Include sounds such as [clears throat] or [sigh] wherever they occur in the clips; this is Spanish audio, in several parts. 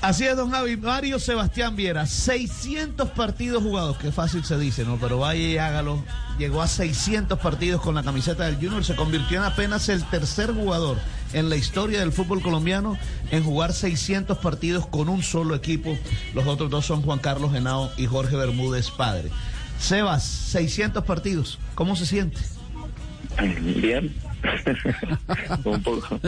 Así es, don Javi. Mario Sebastián Viera, 600 partidos jugados. Qué fácil se dice, ¿no? Pero vaya y hágalo. Llegó a 600 partidos con la camiseta del Junior. Se convirtió en apenas el tercer jugador en la historia del fútbol colombiano en jugar 600 partidos con un solo equipo. Los otros dos son Juan Carlos Genao y Jorge Bermúdez, padre. Sebas, 600 partidos. ¿Cómo se siente? Bien. [laughs] un, poco,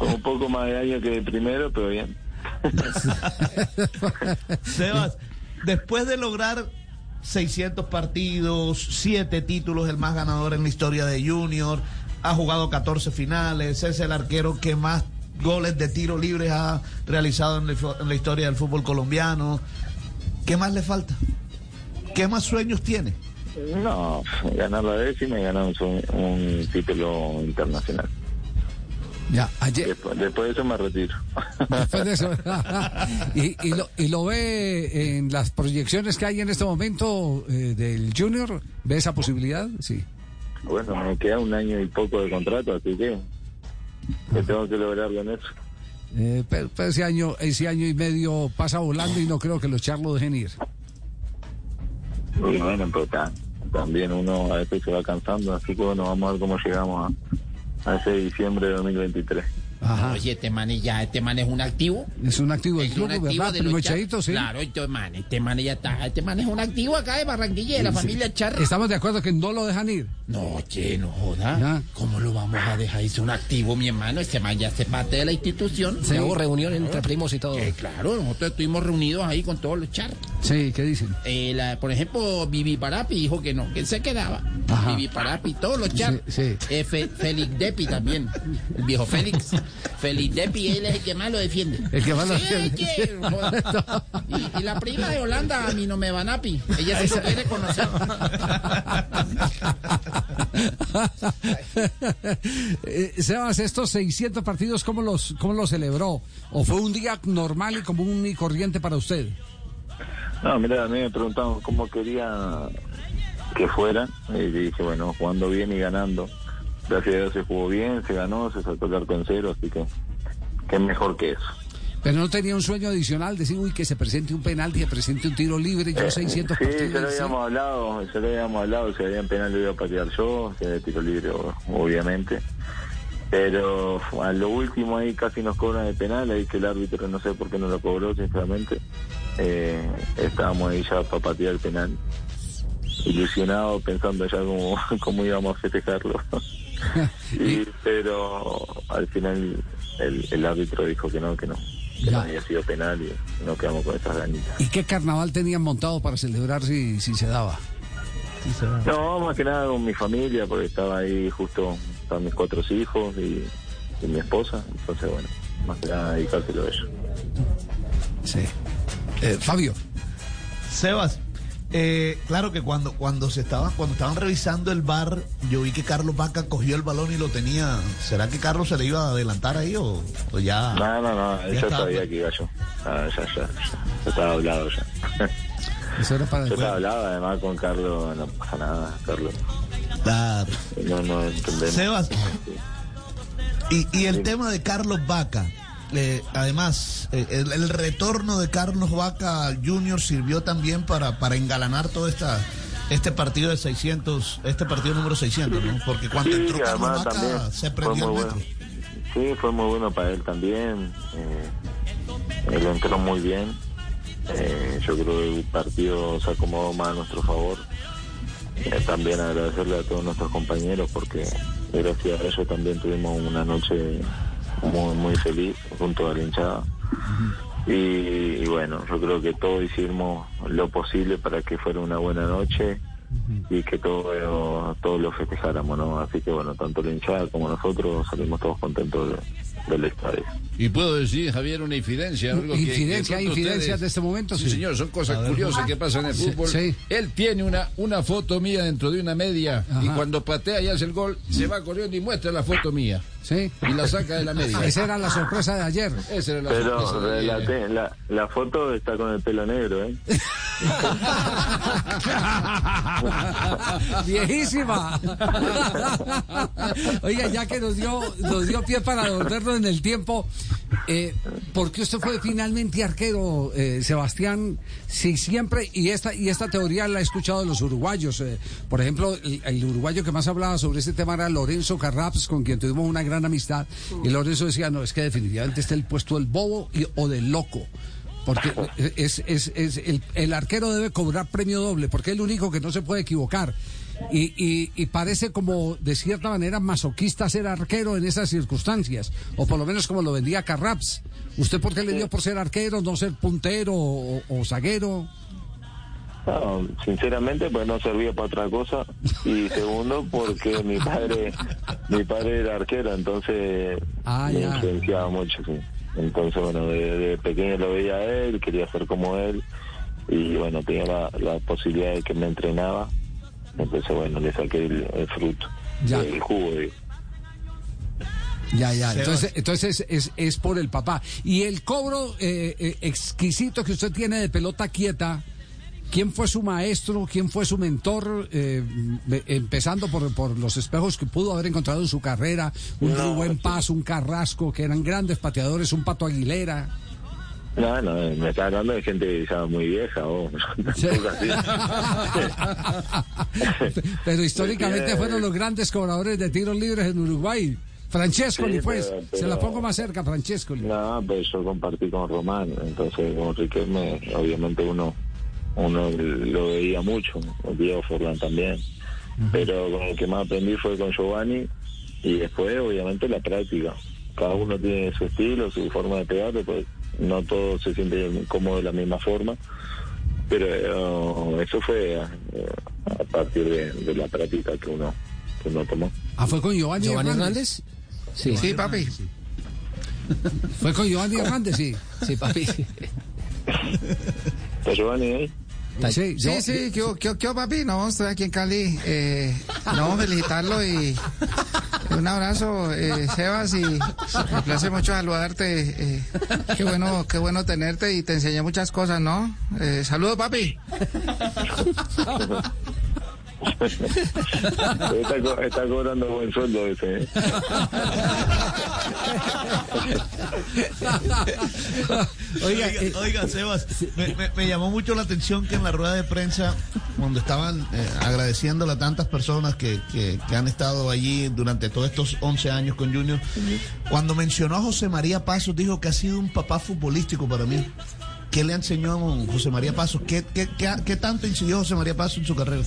un poco más de año que el primero, pero bien. [laughs] Sebas, después de lograr 600 partidos, 7 títulos, el más ganador en la historia de Junior, ha jugado 14 finales, es el arquero que más goles de tiro libre ha realizado en la, historia del fútbol colombiano. ¿Qué más le falta? ¿Qué más sueños tiene? No, ganar la décima y ganar un título internacional. Ya, ayer. Después, después, de eso me retiro. Después de eso. [laughs] ¿Y, y, lo, ¿Y, lo, ve en las proyecciones que hay en este momento eh, del Junior? ¿Ve esa posibilidad? Sí. Bueno, me queda un año y poco de contrato, así que, que tengo que lograr con eso. Eh, pero, pero, ese año ese año y medio pasa volando y no creo que los charlos dejen ir. Bueno, pero también uno a veces se va cansando, así que bueno, vamos a ver cómo llegamos a, ese diciembre de 2023. Ajá. Oye, este man ya, este man es un activo. Es un activo del Es club, un activo ¿verdad? de los sí. Claro, este man, este man ya está, este man es un activo acá de Barranquilla, de la Sí. familia Charra. Estamos de acuerdo que no lo dejan ir. No, che, no joda. Ya. ¿Cómo lo vamos a dejar? Es un activo, mi hermano. Este man ya hace parte de la institución. Sí. Hubo reunión entre primos y todo. Eh, claro, nosotros estuvimos reunidos ahí con todos los charros. Sí, ¿qué dicen? Eh, la- por ejemplo, Vivi Parapi dijo que no, que él se quedaba. Ajá. Vivi Parapi, todos los charros. Sí, sí. Eh, Fe- Félix Depi también, el viejo Félix. Félix Depi, él es el que más lo defiende. El que más lo defiende. y, y la prima de Holanda, a mí no me van a pi. Ella sí lo quiere conocer. Eh, Sebas, estos 600 partidos, ¿cómo los, ¿cómo los celebró? ¿O fue un día normal y común y corriente para usted? No, mira, a mí me preguntaban cómo quería que fuera y dije, bueno, jugando bien y ganando. Gracias a Dios se jugó bien, se ganó, se sacó el arco en cero, así que qué mejor que eso. Pero no tenía un sueño adicional, decir, uy, que se presente un penalti, que presente un tiro libre, yo 600 sí, partidos. se lo sí. habíamos hablado, se lo habíamos hablado, si había en penal lo iba a patear yo, si había tiro libre, obviamente. Pero a lo último ahí casi nos cobran el penal, ahí que el árbitro no sé por qué no lo cobró, sinceramente. Eh, estábamos ahí ya para patear el penal, ilusionados pensando ya cómo, [laughs] cómo íbamos a festejarlo. [laughs] Y- pero al final el, el árbitro dijo que no, que no, que Ya. no había sido penal y nos quedamos con esas ganitas. ¿Y qué carnaval tenían montado para celebrar si, si se daba? No, más que nada con mi familia, porque estaba ahí justo, estaban mis cuatro hijos y, y mi esposa, entonces bueno, más que nada dedicárselo a ellos. Sí. Eh, Fabio. Sebas, eh, claro que cuando, cuando se estaban, cuando estaban revisando el bar, yo vi que Carlos Vaca cogió el balón y lo tenía. ¿Será que Carlos se le iba a adelantar ahí o, o ya? No, no, no, que iba yo. Ah, ya, ya, ya, ya estaba hablado ya. Eso era para Yo estaba hablado, además con Carlos no pasa nada, Carlos. Claro. No, no entendemos. Sebas, y, y el Sí. tema de Carlos Vaca. Eh, además, eh, el, el retorno de Carlos Vaca Jr. sirvió también para, para engalanar todo esta, este partido de 600, este partido número 600, ¿no? Porque cuando Sí, entró Carlos Vaca se fue prendió el metro. bueno. Sí, fue muy bueno para él también. Eh, él entró muy bien. Eh, yo creo que el partido se acomodó más a nuestro favor. Eh, también agradecerle a todos nuestros compañeros porque gracias a ellos también tuvimos una noche muy, muy feliz junto a la hinchada. Y, bueno, yo creo que todos hicimos lo posible para que fuera una buena noche y que todos todos lo festejáramos, ¿no? Así que bueno, tanto la hinchada como nosotros salimos todos contentos de- del estadio. Y puedo decir, Javier, una infidencia. Algo que- Infidencia, que hay pronto infidencias de este momento, Sí, sí. señor, son cosas curiosas que pasan en el fútbol. sí. Él tiene una, una foto mía dentro de una media y cuando patea y hace el gol, se va corriendo y muestra la foto mía. Sí. Y la saca de la media. [laughs] Esa era la sorpresa de ayer. Esa era la sorpresa Pero de- la, la, la foto está con el pelo negro, ¿eh? [laughs] Viejísima. [laughs] Oiga, ya que nos dio, nos dio pie para en el tiempo, eh, ¿por usted fue finalmente arquero, eh, Sebastián? Si siempre, y esta, y esta teoría la he escuchado los uruguayos. eh, por ejemplo, el, uruguayo que más hablaba sobre este tema era Lorenzo Carraps, con quien tuvimos una gran amistad. Y Lorenzo decía, no, es que definitivamente está el puesto del bobo y, o del loco. Porque es, es, el arquero debe cobrar premio doble, porque es el único que no se puede equivocar. Y, y, y parece como, de cierta manera, masoquista ser arquero en esas circunstancias, o por lo menos como lo vendía Carraps. ¿Usted por qué le dio por ser arquero, no ser puntero o, o zaguero? No, sinceramente, pues no servía para otra cosa. Y segundo, porque mi padre mi padre era arquero, entonces Ah, me ya. influenciaba mucho, sí. Entonces, bueno, de, de pequeño lo veía a él, quería ser como él. Y bueno, tenía la, la posibilidad de que me entrenaba. Entonces, bueno, le saqué el, el fruto, Ya. el jugo. Ya, ya. Entonces, entonces es, es por el papá. Y el cobro eh, eh, exquisito que usted tiene de pelota quieta, ¿quién fue su maestro? ¿Quién fue su mentor? Eh, me- empezando por, por los espejos que pudo haber encontrado en su carrera, un No, Rubén. Paz, un Carrasco, que eran grandes pateadores, un Pato Aguilera. No, no, me está hablando de gente ya muy vieja, o. [laughs] [laughs] Pero históricamente fueron los grandes cobradores de tiros libres en Uruguay. Francescoli, Sí, pues. pero- Se la pongo más cerca, Francescoli. No, pues yo compartí con Román, entonces con Riquelme, obviamente uno uno lo veía mucho, Diego Forlán también, pero con el que más aprendí fue con Giovanni y después obviamente la práctica. Cada uno tiene su estilo, su forma de pegarle, pues no todos se sienten cómodos de la misma forma, pero eh, eso fue eh, a partir de, de la práctica que uno que uno tomó. Ah, fue con Giovanni, ¿Giovanni Hernández. Hernández? Sí. Sí, papi. Fue con Giovanni Hernández, sí. Sí, papi. ¿Está Giovanni ahí? Sí, Sí, sí, ¿qué, papi? No, estoy aquí en Cali. Eh, no, felicitarlo y un abrazo, eh, Sebas, y me place mucho saludarte. eh, qué bueno, qué bueno tenerte y te enseñé muchas cosas, ¿no? Eh, saludos, papi. Está, co- está cobrando buen sueldo ese. ¿eh? [laughs] Oiga, Oiga, eh, oiga, Sebas, me, me- me llamó mucho la atención que en la rueda de prensa, cuando estaban eh, agradeciéndole a tantas personas que, que- que han estado allí durante todos estos 11 años con Junior, cuando mencionó a José María Pasos, dijo que ha sido un papá futbolístico para mí. ¿Qué le enseñó a José María Pasos? ¿Qué, qué, qué- qué tanto incidió José María Pasos en su carrera?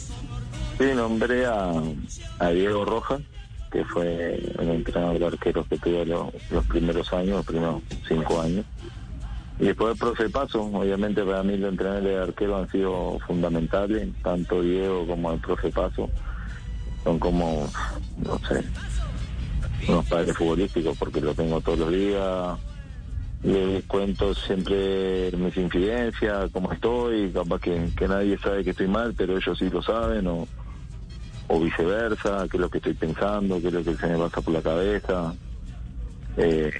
Sí, nombré a, Diego Rojas, que fue el entrenador de arqueros que tuve los, primeros años, los primeros cinco años. Y después el profe Paso, obviamente para mí los entrenadores de arqueros han sido fundamentales, tanto Diego como el profe Paso. Son como, no sé, unos padres futbolísticos porque lo tengo todos los días. Les cuento siempre mis infidencias, cómo estoy, capaz que, que nadie sabe que estoy mal, pero ellos sí lo saben, o, o viceversa, qué es lo que estoy pensando, qué es lo que se me pasa por la cabeza. Eh,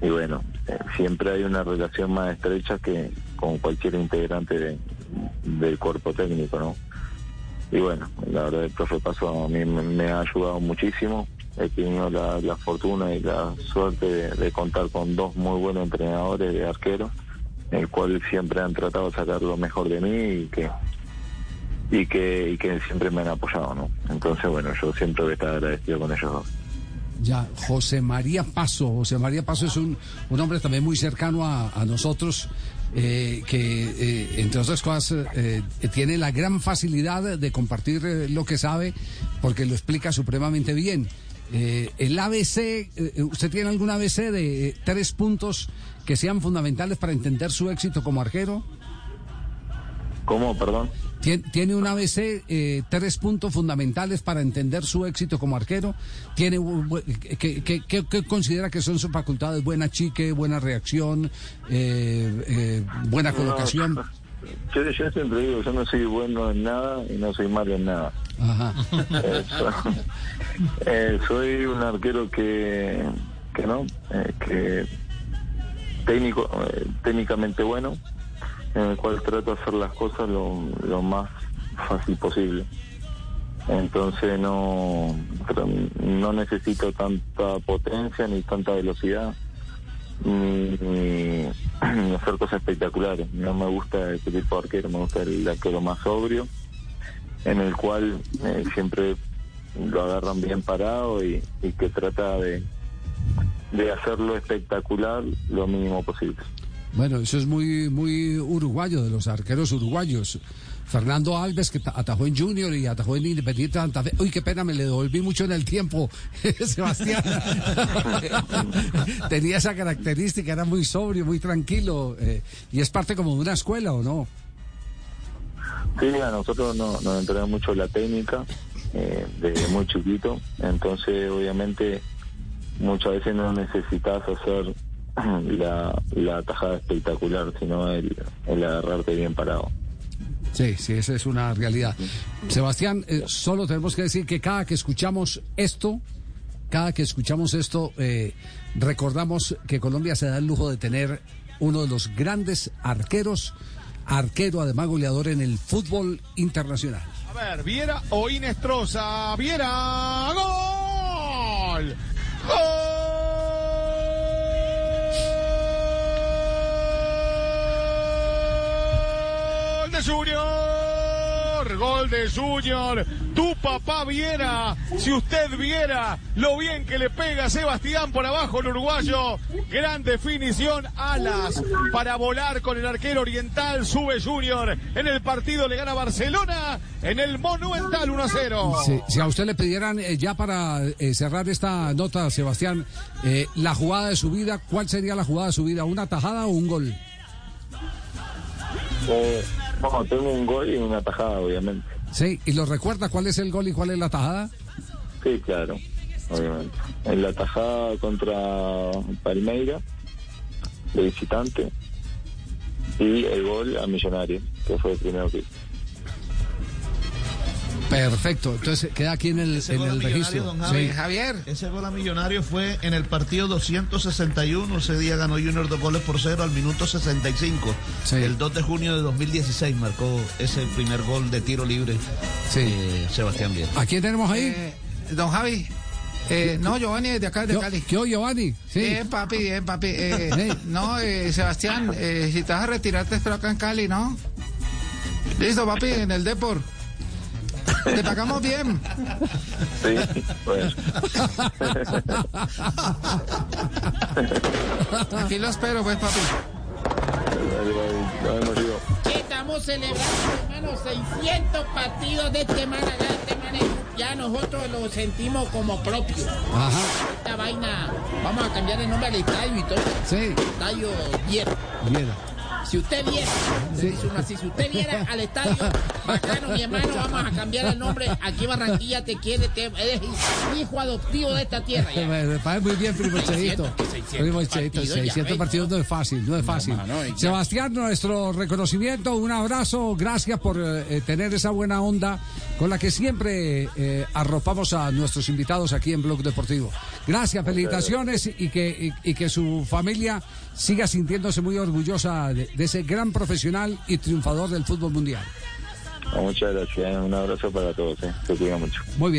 y bueno, eh, siempre hay una relación más estrecha que con cualquier integrante de- del cuerpo técnico, ¿no? Y bueno, la verdad el profe Paso a mí me, ha ayudado muchísimo. He tenido la, la fortuna y la suerte de, de contar con dos muy buenos entrenadores de arquero, el cual siempre han tratado de sacar lo mejor de mí y que y que y que siempre me han apoyado, ¿no? Entonces, bueno, yo siempre voy a estar agradecido con ellos dos. Ya, José María Paso. José María Paso es un, un hombre también muy cercano a, a nosotros, eh, que eh, entre otras cosas eh, tiene la gran facilidad de compartir eh, lo que sabe, porque lo explica supremamente bien. El ABC, ¿usted tiene algún ABC de tres puntos que sean fundamentales para entender su éxito como arquero? ¿Cómo, perdón? Tien- ¿Tiene un ABC eh, tres puntos fundamentales para entender su éxito como arquero? ¿Tiene ¿qué, qué- qué- qué considera que son sus facultades? ¿Buena chique, buena reacción, eh, eh, buena colocación? yo, yo siempre digo, yo no soy bueno en nada y no soy malo en nada. Ajá. [laughs] Eh, so- soy un arquero que, que no, eh, que técnico, técnicamente bueno, en el cual trato de hacer las cosas lo, lo más fácil posible. Entonces no, no necesito tanta potencia ni tanta velocidad ni, [clears throat] hacer cosas espectaculares. No me gusta ese tipo de arquero, me gusta el arquero más sobrio, en el cual eh, siempre lo agarran bien parado y, y que trata de, de hacerlo espectacular lo mínimo posible. Bueno, eso es muy, muy uruguayo, de los arqueros uruguayos. Fernando Alves, que ta- atajó en Junior y atajó en Independiente Santa Fe. Uy, qué pena, me le devolví mucho en el tiempo, [laughs] Sebastián. [laughs] Tenía esa característica, era muy sobrio, muy tranquilo. eh, y es parte como de una escuela, ¿o no? Sí, a nosotros no- nos entrena mucho la técnica eh, desde muy chiquito, entonces obviamente muchas veces no necesitas hacer la, la tajada espectacular, sino el, el agarrarte bien parado. Sí, sí, esa es una realidad. Sebastián, eh, solo tenemos que decir que cada que escuchamos esto, cada que escuchamos esto, eh, recordamos que Colombia se da el lujo de tener uno de los grandes arqueros, arquero además goleador en el fútbol internacional. A ver, Viera o Inestrosa. Viera. ¡Gol! ¡Gol Junior! Gol de Junior. Tu papá Viera. Si usted viera lo bien que le pega Sebastián por abajo el uruguayo. Gran definición. Alas para volar con el arquero oriental. Sube Junior. En el partido le gana Barcelona. En el Monumental 1 a 0. Sí, si a usted le pidieran eh, ya para eh, cerrar esta nota, Sebastián, eh, la jugada de su vida, ¿cuál sería la jugada de su vida? ¿Una tajada o un gol? Eh, bueno, tengo un gol y una tajada, obviamente. Sí, ¿y lo recuerda cuál es el gol y cuál es la tajada? Sí, claro, obviamente. En la tajada contra Palmeira, de visitante, y el gol a Millonario, que fue el primero que hice. Perfecto, entonces queda aquí en el, Ese en el registro. don Javi. Sí. Javier. Ese gol a Millonario fue en el partido 261. Ese día ganó Junior dos goles por cero al minuto 65. Sí. El 2 de junio de 2016 marcó ese primer gol de tiro libre Sí. eh, Sebastián Viera. ¿A quién tenemos ahí? Eh, don Javi. Eh, no, Giovanni, desde acá, de ¿Qué, Cali. qué Giovanni? Sí. Bien, papi, bien, papi. Eh. No, eh, Sebastián, eh, si te vas a retirarte, espero acá en Cali, ¿no? Listo, papi, en el Depor. Te pagamos bien. Sí, bueno. Aquí lo espero, pues, papi. Lo hemos ido. ¿Qué estamos celebrando, hermano? 600 partidos de este acá, este man es- Ya nosotros lo sentimos como propio. Ajá, Esta vaina, vamos a cambiar el nombre al estadio y todo. sí. Estadio viejo. Bien. Si usted viera, se dice uno así, si usted viera al estadio, bacano, mi hermano, vamos a cambiar el nombre. Aquí Barranquilla te quiere, te, eres hijo adoptivo de esta tierra. ya. Me, parece muy bien, primo Cheito. 600, 600 Primo Cheito, partidos ya, 600 ve. partidos no es fácil, no es fácil. Sebastián, nuestro reconocimiento, un abrazo, gracias por eh, tener esa buena onda con la que siempre eh, arropamos a nuestros invitados aquí en Blog Deportivo. Gracias, felicitaciones y que, y, y que su familia siga sintiéndose muy orgullosa de, de ese gran profesional y triunfador del fútbol mundial. Muchas gracias. Un abrazo para todos. ¿eh? Cuida mucho. Muy bien.